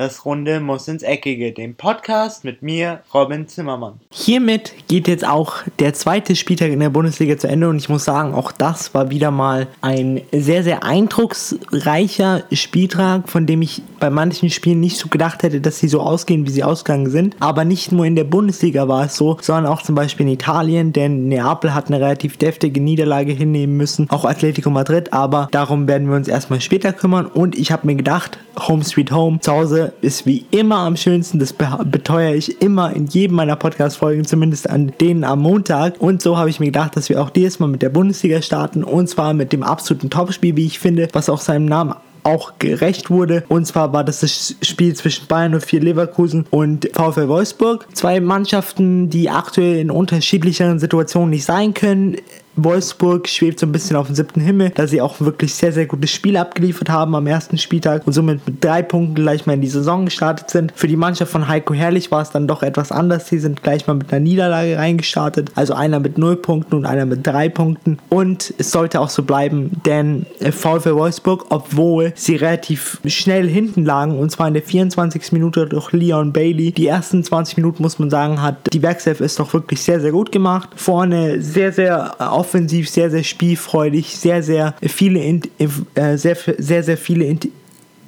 Das Runde muss ins Eckige, dem Podcast mit mir, Robin Zimmermann. Hiermit geht jetzt auch der zweite Spieltag in der Bundesliga zu Ende und ich muss sagen, auch das war wieder mal ein sehr, sehr eindrucksreicher Spieltag, von dem ich bei manchen Spielen nicht so gedacht hätte, dass sie so ausgehen, wie sie ausgegangen sind. Aber nicht nur in der Bundesliga war es so, sondern auch zum Beispiel in Italien, denn Neapel hat eine relativ deftige Niederlage hinnehmen müssen, auch Atletico Madrid, aber darum werden wir uns erstmal später kümmern und ich habe mir gedacht, Home Sweet Home zu Hause ist wie immer am schönsten. Das beteuere ich immer in jedem meiner Podcast-Folgen, zumindest an denen am Montag. Und so habe ich mir gedacht, dass wir auch dieses Mal mit der Bundesliga starten. Und zwar mit dem absoluten Topspiel, wie ich finde, was auch seinem Namen auch gerecht wurde. Und zwar war das das Spiel zwischen Bayern 04 Leverkusen und VfL Wolfsburg. Zwei Mannschaften, die aktuell in unterschiedlicheren Situationen nicht sein können. Wolfsburg schwebt so ein bisschen auf dem siebten Himmel, da sie auch wirklich sehr, sehr gutes Spiel abgeliefert haben am ersten Spieltag und somit mit drei Punkten gleich mal in die Saison gestartet sind. Für die Mannschaft von Heiko Herrlich war es dann doch etwas anders. Sie sind gleich mal mit einer Niederlage reingestartet. Also einer mit null Punkten und einer mit drei Punkten. Und es sollte auch so bleiben, denn VfL Wolfsburg, obwohl sie relativ schnell hinten lagen, und zwar in der 24. Minute durch Leon Bailey, die ersten 20 Minuten, muss man sagen, hat die Werkself ist doch wirklich sehr, sehr gut gemacht. Vorne sehr, sehr offensiv sehr, sehr spielfreudig, sehr, sehr viele, äh, sehr, sehr, sehr viele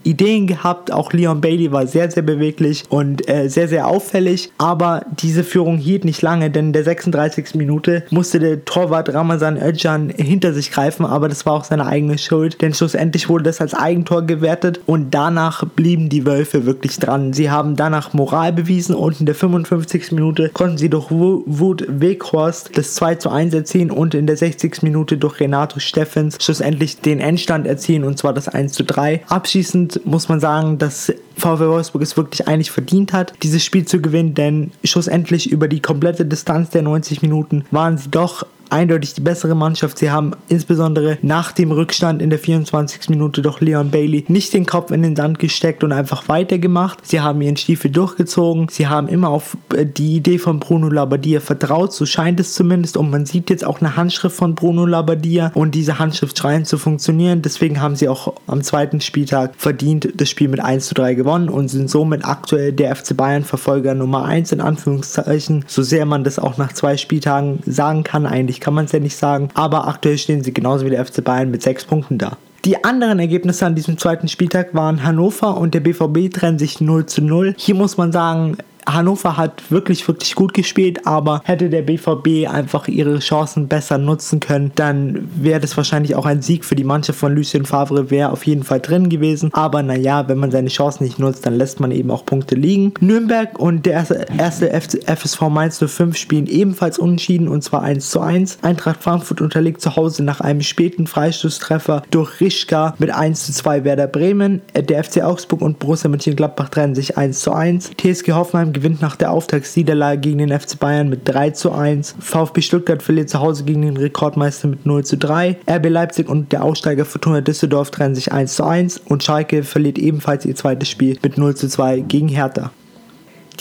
Ideen gehabt. Auch Leon Bailey war sehr, sehr beweglich und äh, sehr, sehr auffällig. Aber diese Führung hielt nicht lange, denn in der 36. Minute musste der Torwart Ramazan Özcan hinter sich greifen, aber das war auch seine eigene Schuld, denn schlussendlich wurde das als Eigentor gewertet und danach blieben die Wölfe wirklich dran. Sie haben danach Moral bewiesen und in der 55. Minute konnten sie durch Wut Weghorst das 2 zu 1 erzielen und in der 60. Minute durch Renato Steffens schlussendlich den Endstand erzielen und zwar das 1 zu 3. Abschließend muss man sagen, dass VW Wolfsburg es wirklich eigentlich verdient hat, dieses Spiel zu gewinnen, denn schlussendlich über die komplette Distanz der 90 Minuten waren sie doch eindeutig die bessere Mannschaft. Sie haben insbesondere nach dem Rückstand in der 24. Minute durch Leon Bailey nicht den Kopf in den Sand gesteckt und einfach weitergemacht. Sie haben ihren Stiefel durchgezogen. Sie haben immer auf äh, die Idee von Bruno Labbadia vertraut, so scheint es zumindest. Und man sieht jetzt auch eine Handschrift von Bruno Labbadia und diese Handschrift scheint zu funktionieren. Deswegen haben sie auch am zweiten Spieltag verdient das Spiel mit 1 zu 3 gewonnen und sind somit aktuell der FC Bayern Verfolger Nummer 1 in Anführungszeichen. So sehr man das auch nach zwei Spieltagen sagen kann, eigentlich kann man es ja nicht sagen. Aber aktuell stehen sie genauso wie der FC Bayern mit sechs Punkten da. Die anderen Ergebnisse an diesem zweiten Spieltag waren Hannover und der BVB trennen sich 0 zu 0. Hier muss man sagen, Hannover hat wirklich, wirklich gut gespielt, aber hätte der BVB einfach ihre Chancen besser nutzen können, dann wäre das wahrscheinlich auch ein Sieg für die Mannschaft von Lucien Favre, wäre auf jeden Fall drin gewesen. Aber naja, wenn man seine Chancen nicht nutzt, dann lässt man eben auch Punkte liegen. Nürnberg und der erste, FSV Mainz 05 spielen ebenfalls unentschieden und zwar 1 zu 1. Eintracht Frankfurt unterliegt zu Hause nach einem späten Freistoßtreffer durch Rischka mit 1 zu 2 Werder Bremen. Der FC Augsburg und Borussia Mönchengladbach trennen sich 1 zu 1. TSG Hoffenheim gewinnt nach der Auftaktsniederlage gegen den FC Bayern mit 3 zu 1. VfB Stuttgart verliert zu Hause gegen den Rekordmeister mit 0 zu 3. RB Leipzig und der Aussteiger Fortuna Düsseldorf trennen sich 1 zu 1 und Schalke verliert ebenfalls ihr zweites Spiel mit 0 zu 2 gegen Hertha.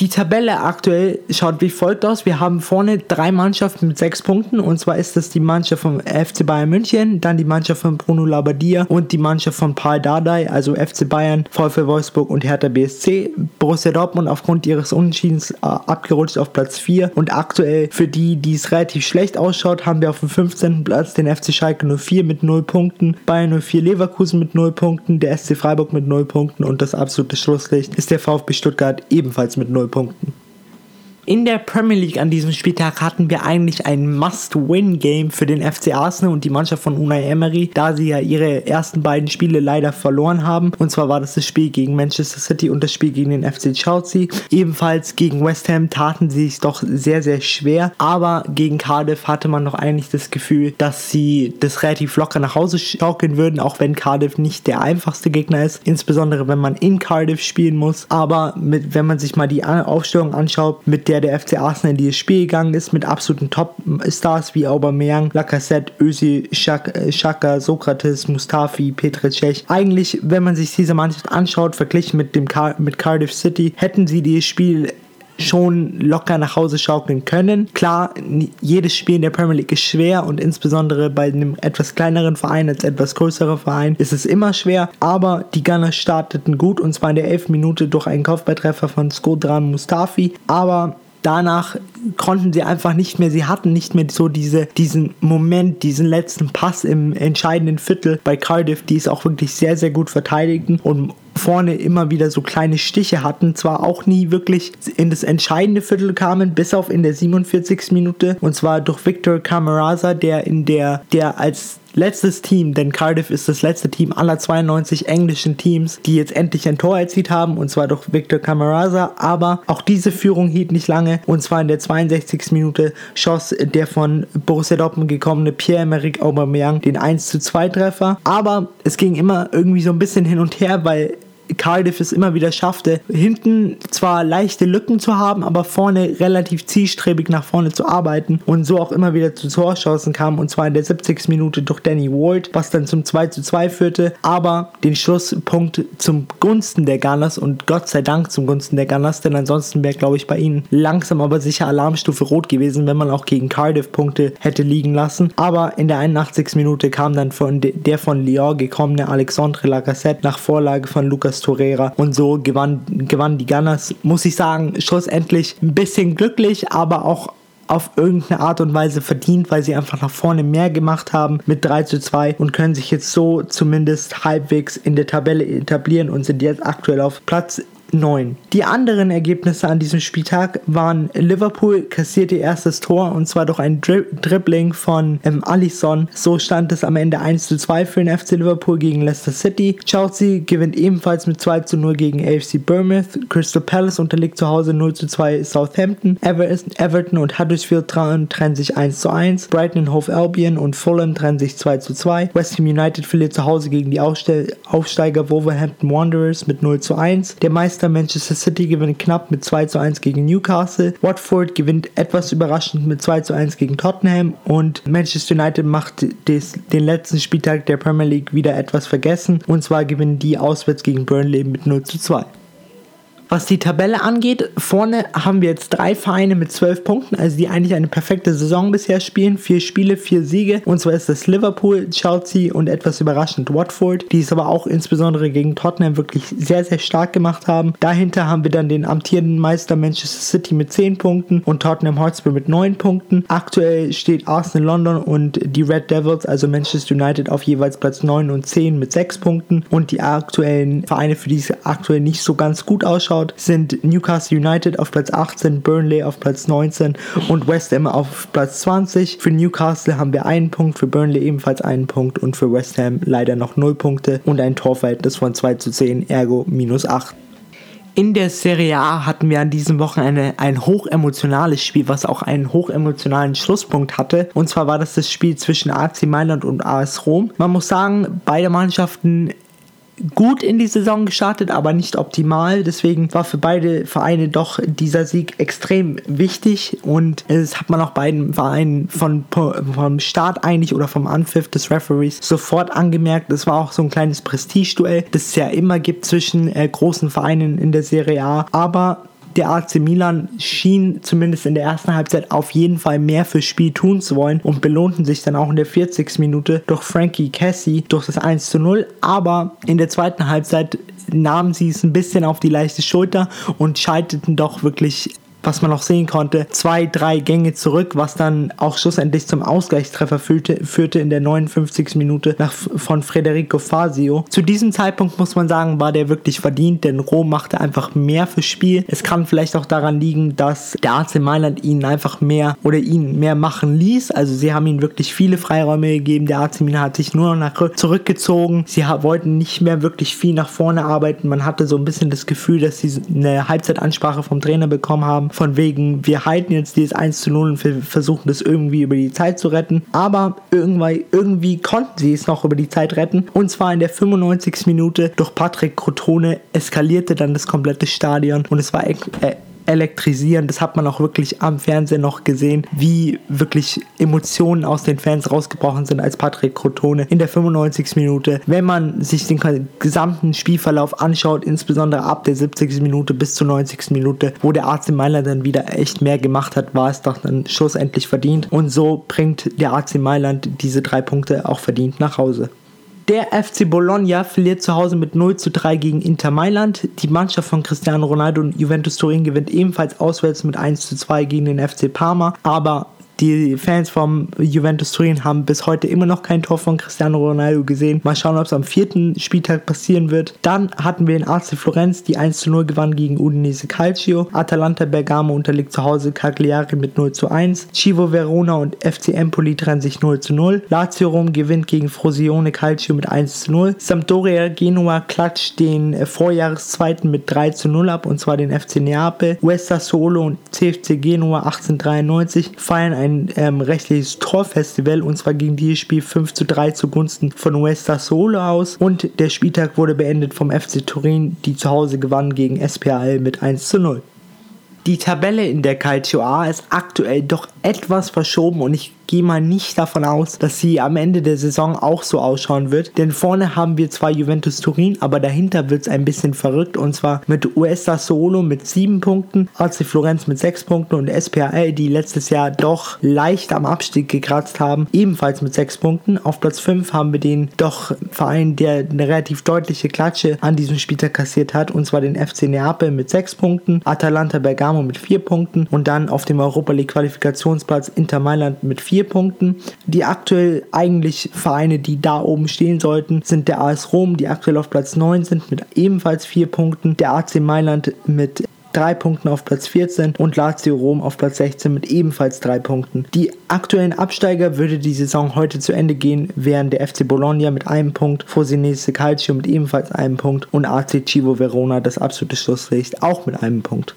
Die Tabelle aktuell schaut wie folgt aus. Wir haben vorne drei Mannschaften mit sechs Punkten. Und zwar ist das die Mannschaft vom FC Bayern München, dann die Mannschaft von Bruno Labbadia und die Mannschaft von Paul Dardai, also FC Bayern, VfL Wolfsburg und Hertha BSC. Borussia Dortmund aufgrund ihres Unentschiedens äh, abgerutscht auf Platz 4. Und aktuell für die, die es relativ schlecht ausschaut, haben wir auf dem 15. Platz den FC Schalke 04 mit 0 Punkten, Bayern 04 Leverkusen mit 0 Punkten, der SC Freiburg mit 0 Punkten und das absolute Schlusslicht ist der VfB Stuttgart ebenfalls mit 0 Punkten. In der Premier League an diesem Spieltag hatten wir eigentlich ein Must-Win-Game für den FC Arsenal und die Mannschaft von Unai Emery, da sie ja ihre ersten beiden Spiele leider verloren haben. Und zwar war das das Spiel gegen Manchester City und das Spiel gegen den FC Chelsea. Ebenfalls gegen West Ham taten sie es doch sehr, sehr schwer. Aber gegen Cardiff hatte man noch eigentlich das Gefühl, dass sie das relativ locker nach Hause schaukeln würden, auch wenn Cardiff nicht der einfachste Gegner ist. Insbesondere wenn man in Cardiff spielen muss. Aber mit, wenn man sich mal die Aufstellung anschaut, mit der der FC Arsenal dieses Spiel gegangen ist mit absoluten Top-Stars wie Aubameyang, Lacazette, Özil, Xhaka, Sokrates, Mustafi, Petr Cech. Eigentlich, wenn man sich diese Mannschaft anschaut, verglichen mit dem Car mit Cardiff City, hätten sie dieses Spiel schon locker nach Hause schaukeln können. Klar, jedes Spiel in der Premier League ist schwer und insbesondere bei einem etwas kleineren Verein als etwas größerer Verein ist es immer schwer, aber die Gunners starteten gut und zwar in der 11. Minute durch einen Kopfballtreffer von Skodran Mustafi, aber danach konnten sie einfach nicht mehr, sie hatten nicht mehr so diese, diesen Moment, diesen letzten Pass im entscheidenden Viertel bei Cardiff, die es auch wirklich sehr, sehr gut verteidigten und vorne immer wieder so kleine Stiche hatten, zwar auch nie wirklich in das entscheidende Viertel kamen, bis auf in der 47. Minute und zwar durch Victor Camarasa, der in der, der als letztes Team, denn Cardiff ist das letzte Team aller 92 englischen Teams, die jetzt endlich ein Tor erzielt haben, und zwar durch Victor Camarasa. Aber auch diese Führung hielt nicht lange, und zwar in der 62. Minute schoss der von Borussia Dortmund gekommene Pierre-Emerick Aubameyang den 1 zu 2 Treffer. Aber es ging immer irgendwie so ein bisschen hin und her, weil Cardiff es immer wieder schaffte, hinten zwar leichte Lücken zu haben, aber vorne relativ zielstrebig nach vorne zu arbeiten und so auch immer wieder zu Torchancen kam und zwar in der 70. Minute durch Danny Ward, was dann zum 2 zu 2 führte, aber den Schlusspunkt zum Gunsten der Gunners und Gott sei Dank zum Gunsten der Gunners, denn ansonsten wäre glaube ich bei ihnen langsam aber sicher Alarmstufe rot gewesen, wenn man auch gegen Cardiff Punkte hätte liegen lassen, aber in der 81. Minute kam dann von der von Lyon gekommene Alexandre Lacazette nach Vorlage von Lucas Torreira. Und so gewann, gewann die Gunners, muss ich sagen, schlussendlich ein bisschen glücklich, aber auch auf irgendeine Art und Weise verdient, weil sie einfach nach vorne mehr gemacht haben mit 3 zu 2 und können sich jetzt so zumindest halbwegs in der Tabelle etablieren und sind jetzt aktuell auf Platz 9. Die anderen Ergebnisse an diesem Spieltag waren Liverpool kassierte erstes Tor und zwar durch ein Dri Dribbling von ähm, Alisson. So stand es am Ende 1 zu 2 für den FC Liverpool gegen Leicester City. Chelsea gewinnt ebenfalls mit 2 zu 0 gegen AFC Bournemouth. Crystal Palace unterliegt zu Hause 0 zu 2 Southampton. Ever Everton und Huddersfield trennen sich 1 zu 1. Brighton und Hove Albion und Fulham trennen sich 2 zu 2. West Ham United verliert zu Hause gegen die Aufsteiger Wolverhampton Wanderers mit 0 zu 1. Der Meister Meister Manchester City gewinnt knapp mit 2 zu 1 gegen Newcastle. Watford gewinnt etwas überraschend mit 2 zu 1 gegen Tottenham und Manchester United macht des, den letzten Spieltag der Premier League wieder etwas vergessen und zwar gewinnen die auswärts gegen Burnley mit 0 zu 2. Was die Tabelle angeht, vorne haben wir jetzt drei Vereine mit zwölf Punkten, also die eigentlich eine perfekte Saison bisher spielen. Vier Spiele, vier Siege. Und zwar ist das Liverpool, Chelsea und etwas überraschend Watford, die es aber auch insbesondere gegen Tottenham wirklich sehr, sehr stark gemacht haben. Dahinter haben wir dann den amtierenden Meister Manchester City mit zehn Punkten und Tottenham Hotspur mit neun Punkten. Aktuell steht Arsenal London und die Red Devils, also Manchester United, auf jeweils Platz 9 und 10 mit sechs Punkten. Und die aktuellen Vereine, für die es aktuell nicht so ganz gut ausschaut, anschaut, sind Newcastle United auf Platz 18, Burnley auf Platz 19 und West Ham auf Platz 20. Für Newcastle haben wir einen Punkt, für Burnley ebenfalls einen Punkt und für West Ham leider noch 0 Punkte und ein Torverhältnis von 2 zu 10, ergo minus 8. In der Serie A hatten wir an diesem Wochenende ein hochemotionales Spiel, was auch einen hochemotionalen Schlusspunkt hatte. Und zwar war das das Spiel zwischen AC Mailand und AS Rom. Man muss sagen, beide Mannschaften gut in die Saison gestartet, aber nicht optimal. Deswegen war für beide Vereine doch dieser Sieg extrem wichtig und es hat man auch beiden Vereinen von, vom Start eigentlich oder vom Anpfiff des Referees sofort angemerkt. Es war auch so ein kleines Prestigeduell, das es ja immer gibt zwischen äh, großen Vereinen in der Serie A. Aber der AC Milan schien zumindest in der ersten Halbzeit auf jeden Fall mehr fürs Spiel tun zu wollen und belohnten sich dann auch in der 40. Minute durch Frankie Cassie durch das 1 zu 0. Aber in der zweiten Halbzeit nahmen sie es ein bisschen auf die leichte Schulter und schalteten doch wirklich was man auch sehen konnte, zwei, drei Gänge zurück, was dann auch schlussendlich zum Ausgleichstreffer führte, führte in der 59. Minute nach, von Federico Fazio. Zu diesem Zeitpunkt muss man sagen, war der wirklich verdient, denn Rom machte einfach mehr fürs Spiel. Es kann vielleicht auch daran liegen, dass der AC Mailand ihnen einfach mehr oder ihn mehr machen ließ. Also sie haben ihnen wirklich viele Freiräume gegeben. Der AC Milan hat sich nur noch nach, zurückgezogen. Sie wollten nicht mehr wirklich viel nach vorne arbeiten. Man hatte so ein bisschen das Gefühl, dass sie eine Halbzeitansprache vom Trainer bekommen haben von wegen, wir halten jetzt dieses 1 zu 0 und wir versuchen das irgendwie über die Zeit zu retten. Aber irgendwie, irgendwie konnten sie es noch über die Zeit retten. Und zwar in der 95. Minute durch Patrick Crotone eskalierte dann das komplette Stadion und es war äh, elektrisierend. Das hat man auch wirklich am Fernsehen noch gesehen, wie wirklich Emotionen aus den Fans rausgebrochen sind, als Patrick Crotone in der 95. Minute. Wenn man sich den gesamten Spielverlauf anschaut, insbesondere ab der 70. Minute bis zur 90. Minute, wo der AC Mailand dann wieder echt mehr gemacht hat, war es doch dann schlussendlich verdient. Und so bringt der AC Mailand diese drei Punkte auch verdient nach Hause. Der FC Bologna verliert zu Hause mit 0 zu 3 gegen Inter Mailand. Die Mannschaft von Cristiano Ronaldo und Juventus Turin gewinnt ebenfalls auswärts mit 1 zu 2 gegen den FC Parma. Aber die Fans vom Juventus Turin haben bis heute immer noch kein Tor von Cristiano Ronaldo gesehen. Mal schauen, ob es am vierten Spieltag passieren wird. Dann hatten wir in AC Florenz, die 1 zu 0 gewann gegen Udinese Calcio. Atalanta Bergamo unterliegt zu Hause Cagliari mit 0 zu 1. Chivo Verona und FC Empoli trennen sich 0 zu 0. Lazio Rom gewinnt gegen Frosione Calcio mit 1 zu 0. Sampdoria Genua klatscht den Vorjahreszweiten mit 3 zu 0 ab und zwar den FC Neapel. Westa Solo und CFC Genua 1893 feiern ein ein ähm, rechtliches Torfestival und zwar ging dieses Spiel 5 zu 3 zugunsten von Westa Solo aus und der Spieltag wurde beendet vom FC Turin, die zu Hause gewann gegen SPAL mit 1 zu 0. Die Tabelle in der Calcio A ist aktuell doch etwas verschoben und ich gehe mal nicht davon aus, dass sie am Ende der Saison auch so ausschauen wird. Denn vorne haben wir zwar Juventus Turin, aber dahinter wird es ein bisschen verrückt. Und zwar mit USA Solo mit 7 Punkten, AC Florenz mit 6 Punkten und SPAL, die letztes Jahr doch leicht am Abstieg gekratzt haben, ebenfalls mit 6 Punkten. Auf Platz 5 haben wir den doch Verein, der eine relativ deutliche Klatsche an diesem Spieltag kassiert hat. Und zwar den FC Neapel mit 6 Punkten, Atalanta Bergamo mit 4 Punkten und dann auf dem Europa League Qualifikationsplatz Inter Mailand mit 4 Punkten. Die aktuell eigentlich Vereine, die da oben stehen sollten, sind der AS Rom, die aktuell auf Platz 9 sind mit ebenfalls 4 Punkten, der AC Mailand mit 3 Punkten auf Platz 14 und Lazio Rom auf Platz 16 mit ebenfalls 3 Punkten. Die aktuellen Absteiger würde die Saison heute zu Ende gehen, wären der FC Bologna mit einem Punkt, Frosinese Calcio mit ebenfalls einem Punkt und AC Civo Verona, das absolute Schlusslicht, auch mit einem Punkt.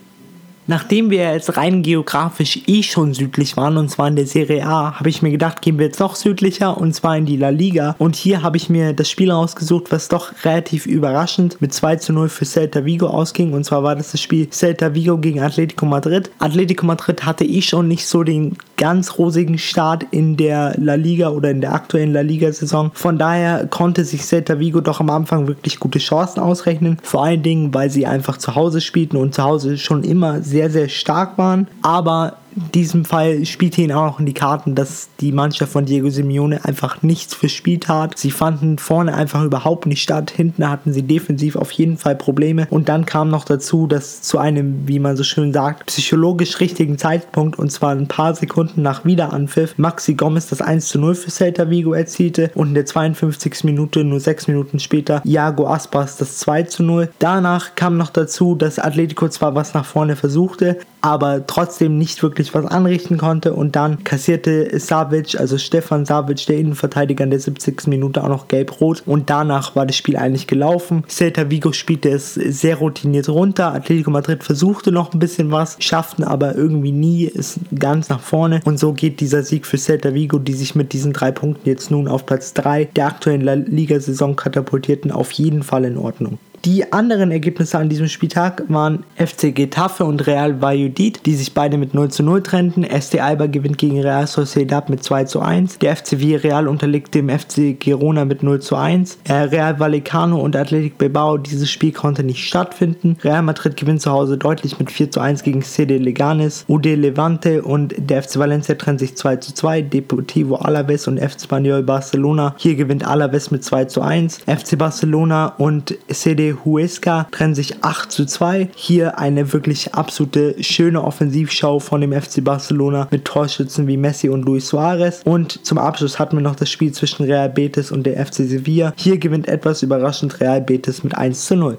Nachdem wir jetzt rein geografisch eh schon südlich waren, und zwar in der Serie A, habe ich mir gedacht, gehen wir jetzt noch südlicher, und zwar in die La Liga. Und hier habe ich mir das Spiel ausgesucht, was doch relativ überraschend mit 2 zu 0 für Celta Vigo ausging. Und zwar war das das Spiel Celta Vigo gegen Atletico Madrid. Atletico Madrid hatte eh schon nicht so den ganz rosigen Start in der La Liga oder in der aktuellen La Liga-Saison. Von daher konnte sich Celta Vigo doch am Anfang wirklich gute Chancen ausrechnen. Vor allen Dingen, weil sie einfach zu Hause spielten und zu Hause schon immer sehr, sehr stark waren. Aber in diesem Fall spielte ihn auch noch in die Karten, dass die Mannschaft von Diego Simeone einfach nichts verspielt hat. Sie fanden vorne einfach überhaupt nicht statt. Hinten hatten sie defensiv auf jeden Fall Probleme. Und dann kam noch dazu, dass zu einem, wie man so schön sagt, psychologisch richtigen Zeitpunkt, und zwar ein paar Sekunden nach Wiederanpfiff, Maxi Gomez das 1 zu 0 für Celta Vigo erzielte und in der 52. Minute, nur sechs Minuten später, Iago Aspas das 2 zu 0. Danach kam noch dazu, dass Atletico zwar was nach vorne versuchte, aber trotzdem nicht wirklich was anrichten konnte. Und dann kassierte Savic, also Stefan Savic, der Innenverteidiger in der 70. Minute auch noch gelb-rot. Und danach war das Spiel eigentlich gelaufen. Celta Vigo spielte es sehr routiniert runter. Atletico Madrid versuchte noch ein bisschen was, schafften aber irgendwie nie es ganz nach vorne. Und so geht dieser Sieg für Celta Vigo, die sich mit diesen drei Punkten jetzt nun auf Platz 3 der aktuellen Liga-Saison katapultierten, auf jeden Fall in Ordnung. Die anderen Ergebnisse an diesem Spieltag waren FC Getafe und Real Valladolid, die sich beide mit 0 zu 0 trennten. ST Alba gewinnt gegen Real Sociedad mit 2 zu 1. Der FC Villarreal unterliegt dem FC Girona mit 0 zu 1. Äh, Real Vallecano und Athletic Bilbao, dieses Spiel konnte nicht stattfinden. Real Madrid gewinnt zu Hause deutlich mit 4 zu 1 gegen CD Leganes. UD Levante und der FC Valencia trennen sich 2 zu 2. Deportivo Alaves und FC Spaniol Barcelona. Hier gewinnt Alaves mit 2 zu 1. FC Barcelona und CD Huesca trennen sich 8 zu 2. Hier eine wirklich absolute schöne Offensivschau von dem FC Barcelona mit Torschützen wie Messi und Luis Suarez. Und zum Abschluss hatten wir noch das Spiel zwischen Real Betis und der FC Sevilla. Hier gewinnt etwas überraschend Real Betis mit 1 zu 0.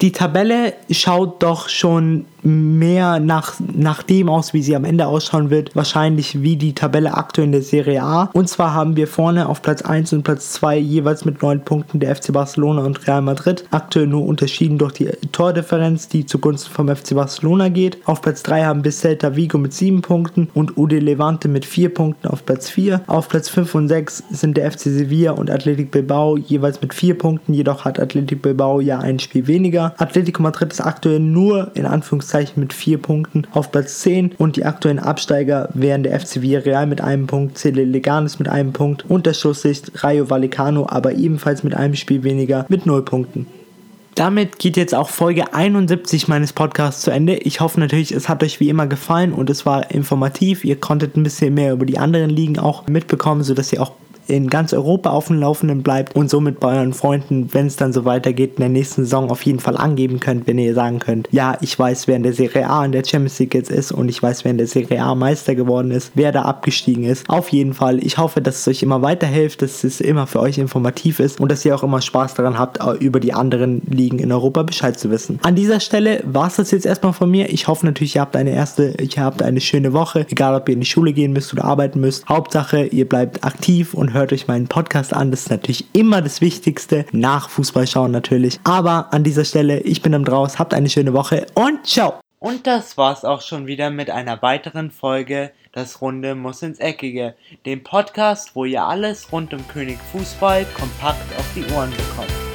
Die Tabelle schaut doch schon mehr nach, nach dem aus, wie sie am Ende ausschauen wird, wahrscheinlich wie die Tabelle aktuell in der Serie A. Und zwar haben wir vorne auf Platz 1 und Platz 2 jeweils mit 9 Punkten der FC Barcelona und Real Madrid. Aktuell nur unterschieden durch die Tordifferenz, die zugunsten vom FC Barcelona geht. Auf Platz 3 haben wir Celta Vigo mit 7 Punkten und UD Levante mit 4 Punkten auf Platz 4. Auf Platz 5 und 6 sind der FC Sevilla und Athletic Bilbao jeweils mit 4 Punkten, jedoch hat Athletic Bilbao ja ein Spiel weniger. Atletico Madrid ist aktuell nur in Anführungszeichen Anführungszeichen mit vier Punkten auf Platz 10 und die aktuellen Absteiger wären der FC Villarreal mit einem Punkt, Cele Leganes mit einem Punkt und der Schlusslicht Rayo Vallecano, aber ebenfalls mit einem Spiel weniger mit 0 Punkten. Damit geht jetzt auch Folge 71 meines Podcasts zu Ende. Ich hoffe natürlich, es hat euch wie immer gefallen und es war informativ. Ihr konntet ein bisschen mehr über die anderen Ligen auch mitbekommen, sodass ihr auch in ganz Europa auf dem Laufenden bleibt und somit bei euren Freunden, wenn es dann so weitergeht, in der nächsten Saison auf jeden Fall angeben könnt, wenn ihr sagen könnt, ja, ich weiß, wer in der Serie A in der Champions League jetzt ist und ich weiß, wer in der Serie A Meister geworden ist, wer da abgestiegen ist. Auf jeden Fall, ich hoffe, dass es euch immer weiterhilft, dass es immer für euch informativ ist und dass ihr auch immer Spaß daran habt, über die anderen Ligen in Europa Bescheid zu wissen. An dieser Stelle war es das jetzt erstmal von mir. Ich hoffe natürlich, ihr habt eine erste, ihr habt eine schöne Woche, egal ob ihr in die Schule gehen müsst oder arbeiten müsst. Hauptsache, ihr bleibt aktiv hört euch meinen Podcast an. Das ist natürlich immer das Wichtigste. Nach Fußball schauen natürlich. Aber an dieser Stelle, ich bin am Draus. Habt eine schöne Woche und ciao. Und das war's auch schon wieder mit einer weiteren Folge Das Runde muss ins Eckige, dem Podcast, wo ihr alles rund um König Fußball kompakt auf die Ohren bekommt.